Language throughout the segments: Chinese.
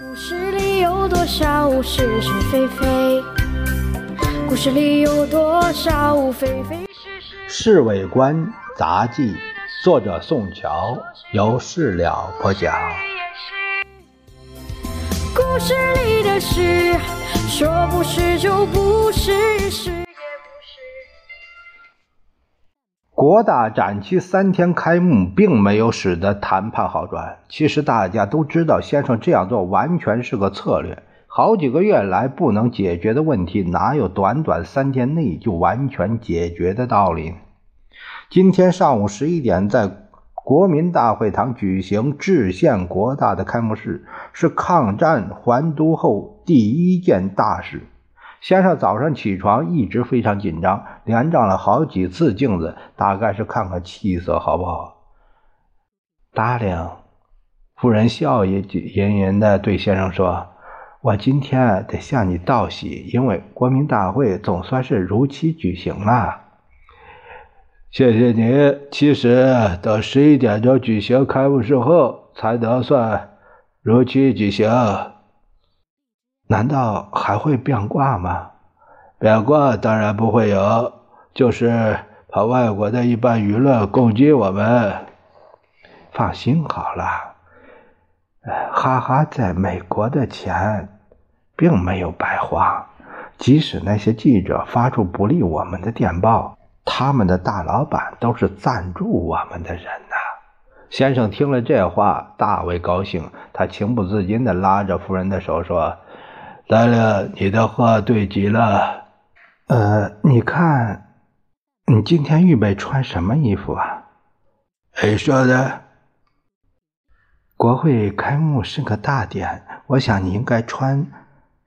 故事里有多少是是非非？故事里有多少非非是是？《侍卫官杂记》，作者宋乔，由事了播讲。故事里的事，说不是就不是，国大展期三天开幕，并没有使得谈判好转。其实大家都知道，先生这样做完全是个策略。好几个月来不能解决的问题，哪有短短三天内就完全解决的道理？今天上午十一点，在国民大会堂举行制宪国大的开幕式，是抗战还都后第一件大事。先生早上起床一直非常紧张，连照了好几次镜子，大概是看看气色好不好。达令，夫人笑意盈盈地对先生说。我今天得向你道喜，因为国民大会总算是如期举行了。谢谢你。其实等十一点钟举行开幕式后，才能算如期举行。难道还会变卦吗？变卦当然不会有，就是怕外国的一般舆论攻击我们。放心好了。哈哈，在美国的钱并没有白花。即使那些记者发出不利我们的电报，他们的大老板都是赞助我们的人呐。先生听了这话，大为高兴。他情不自禁地拉着夫人的手说：“大令，你的话对极了。呃，你看，你今天预备穿什么衣服啊？”谁说的？国会开幕是个大典，我想你应该穿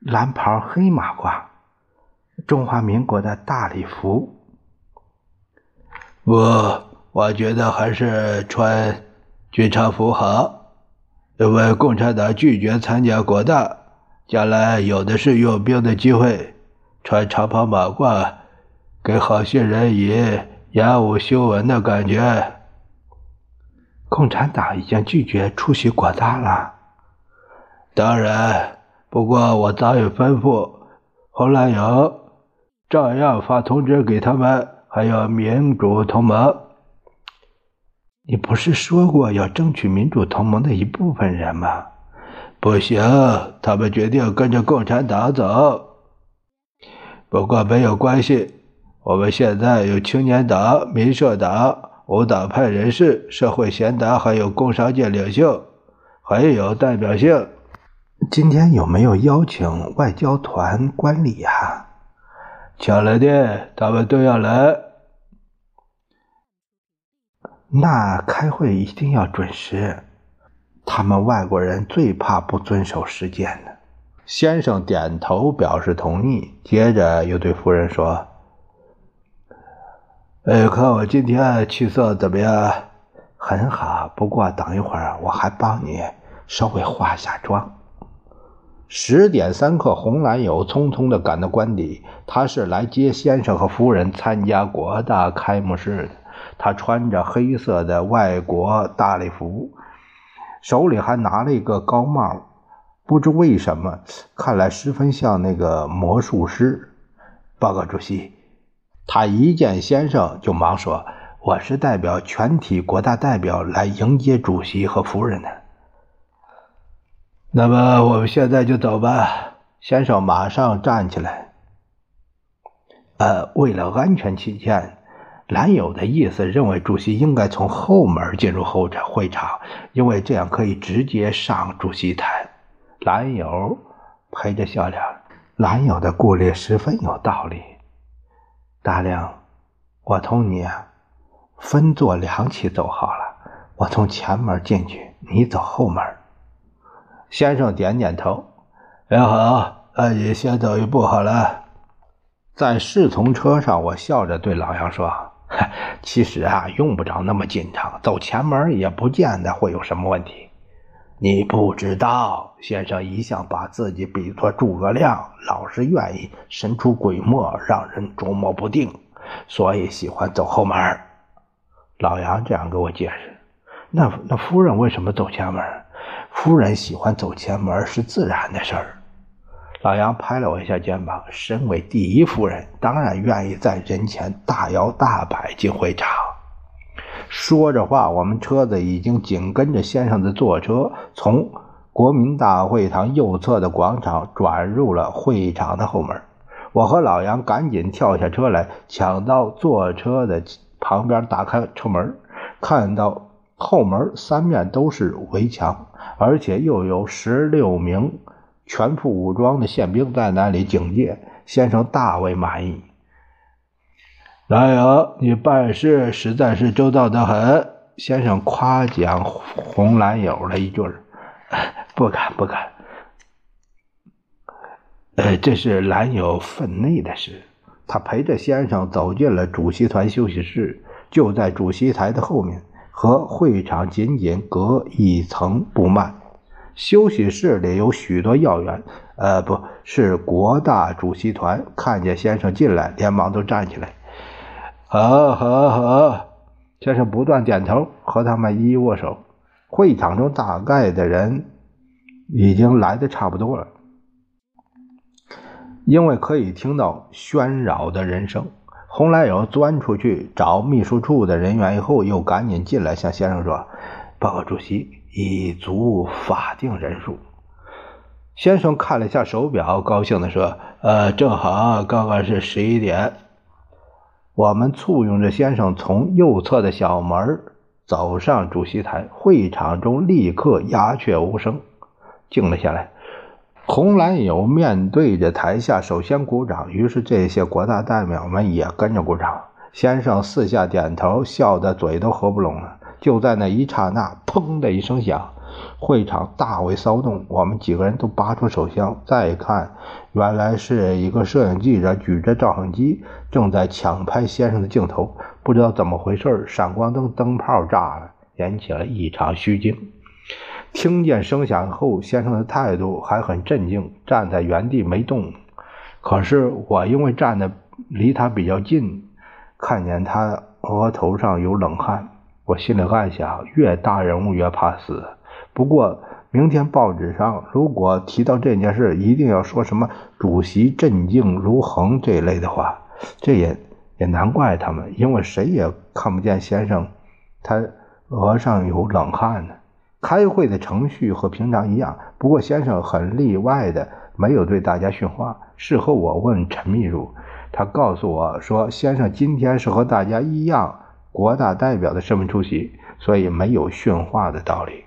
蓝袍黑马褂，中华民国的大礼服。不，我觉得还是穿军常服好，因为共产党拒绝参加国大，将来有的是用兵的机会。穿长袍马褂，给好些人以演武修文的感觉。共产党已经拒绝出席国大了。当然，不过我早已吩咐红蓝营照样发通知给他们，还有民主同盟。你不是说过要争取民主同盟的一部分人吗？不行，他们决定跟着共产党走。不过没有关系，我们现在有青年党、民社党。无党派人士、社会贤达，还有工商界领袖，很有代表性。今天有没有邀请外交团观礼呀？请了的，他们都要来。那开会一定要准时。他们外国人最怕不遵守时间了。先生点头表示同意，接着又对夫人说。哎，看我今天气色怎么样？很好，不过等一会儿我还帮你稍微化下妆。十点三刻，红男友匆匆的赶到官邸，他是来接先生和夫人参加国大开幕式的。他穿着黑色的外国大礼服，手里还拿了一个高帽，不知为什么，看来十分像那个魔术师。报告主席。他一见先生，就忙说：“我是代表全体国大代表来迎接主席和夫人的。”那么我们现在就走吧。先生马上站起来。呃，为了安全起见，兰友的意思认为主席应该从后门进入后场会场，因为这样可以直接上主席台。兰友陪着笑脸。兰友的顾虑十分有道理。大亮，我同你分坐两起走好了。我从前门进去，你走后门。先生点点头，也好，那你先走一步好了。在侍从车上，我笑着对老杨说：“ 其实啊，用不着那么紧张，走前门也不见得会有什么问题。”你不知道，先生一向把自己比作诸葛亮，老是愿意神出鬼没，让人捉摸不定，所以喜欢走后门。老杨这样给我解释。那那夫人为什么走前门？夫人喜欢走前门是自然的事儿。老杨拍了我一下肩膀，身为第一夫人，当然愿意在人前大摇大摆进会场。说着话，我们车子已经紧跟着先生的坐车，从国民大会堂右侧的广场转入了会场的后门。我和老杨赶紧跳下车来，抢到坐车的旁边，打开车门，看到后门三面都是围墙，而且又有十六名。全副武装的宪兵在那里警戒，先生大为满意。老友，你办事实在是周到的很。先生夸奖红蓝友了一句：“不敢，不敢。”呃，这是蓝友分内的事。他陪着先生走进了主席团休息室，就在主席台的后面，和会场仅仅隔一层布幔。休息室里有许多要员，呃，不是国大主席团。看见先生进来，连忙都站起来。好，好，好！先生不断点头，和他们一一握手。会场中大概的人已经来的差不多了，因为可以听到喧扰的人声。洪来友钻出去找秘书处的人员以后，又赶紧进来向先生说：“报告主席。”已足法定人数。先生看了一下手表，高兴地说：“呃，正好，刚刚是十一点。”我们簇拥着先生从右侧的小门走上主席台，会场中立刻鸦雀无声，静了下来。红蓝友面对着台下，首先鼓掌，于是这些国大代表们也跟着鼓掌。先生四下点头，笑得嘴都合不拢了。就在那一刹那，砰的一声响，会场大为骚动。我们几个人都拔出手枪，再看，原来是一个摄影记者举着照相机，正在抢拍先生的镜头。不知道怎么回事，闪光灯灯泡炸了，引起了一场虚惊。听见声响后，先生的态度还很镇静，站在原地没动。可是我因为站的离他比较近，看见他额头上有冷汗。我心里暗想：越大人物越怕死。不过明天报纸上如果提到这件事，一定要说什么“主席镇静如恒”这一类的话。这也也难怪他们，因为谁也看不见先生他额上有冷汗呢。开会的程序和平常一样，不过先生很例外的没有对大家训话。事后我问陈秘书，他告诉我说：“先生今天是和大家一样。”国大代表的身份出席，所以没有训话的道理。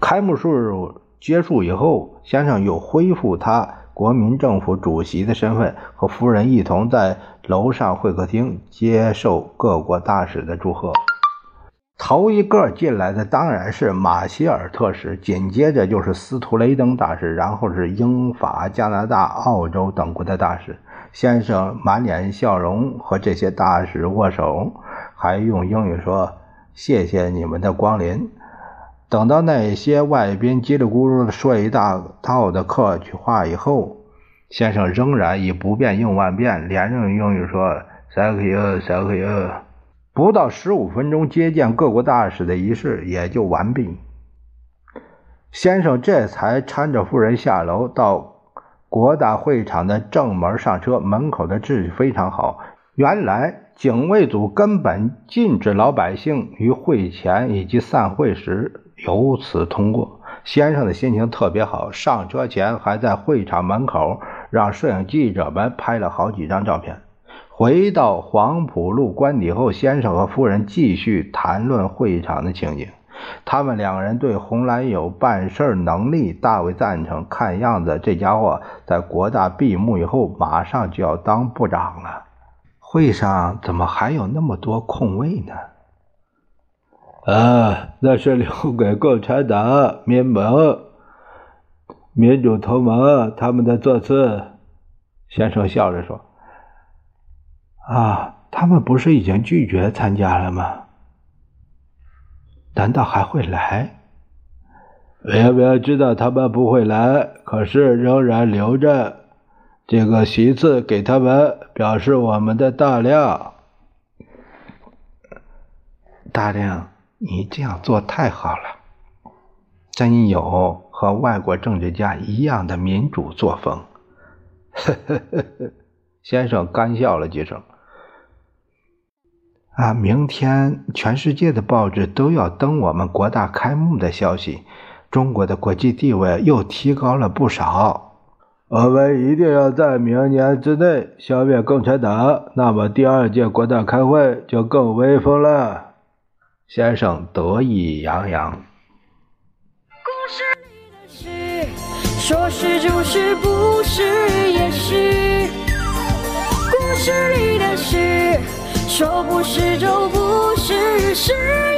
开幕式结束以后，先生又恢复他国民政府主席的身份，和夫人一同在楼上会客厅接受各国大使的祝贺。头一个进来的当然是马歇尔特使，紧接着就是斯图雷登大使，然后是英法加拿大、澳洲等国的大使。先生满脸笑容，和这些大使握手，还用英语说：“谢谢你们的光临。”等到那些外宾叽里咕噜的说一大套的客气话以后，先生仍然以不变应万变，连用英语说：“Thank you, thank you。”不到十五分钟，接见各国大使的仪式也就完毕。先生这才搀着夫人下楼到。国大会场的正门上车，门口的秩序非常好。原来警卫组根本禁止老百姓于会前以及散会时由此通过。先生的心情特别好，上车前还在会场门口让摄影记者们拍了好几张照片。回到黄浦路官邸后，先生和夫人继续谈论会场的情景。他们两个人对红蓝友办事能力大为赞成，看样子这家伙在国大闭幕以后马上就要当部长了。会上怎么还有那么多空位呢？啊，那是留给共产党、民盟、民主同盟他们的座次。先生笑着说：“啊，他们不是已经拒绝参加了吗？”难道还会来？明明知道他们不会来，可是仍然留着这个席次给他们，表示我们的大量。大亮，你这样做太好了。真有和外国政治家一样的民主作风。呵呵呵呵，先生干笑了几声。啊，明天全世界的报纸都要登我们国大开幕的消息，中国的国际地位又提高了不少。我们一定要在明年之内消灭共产党，那么第二届国大开会就更威风了。先生得意洋洋。故事里的事，说是就是，不是也是。故事里的事。说不是就不是，是。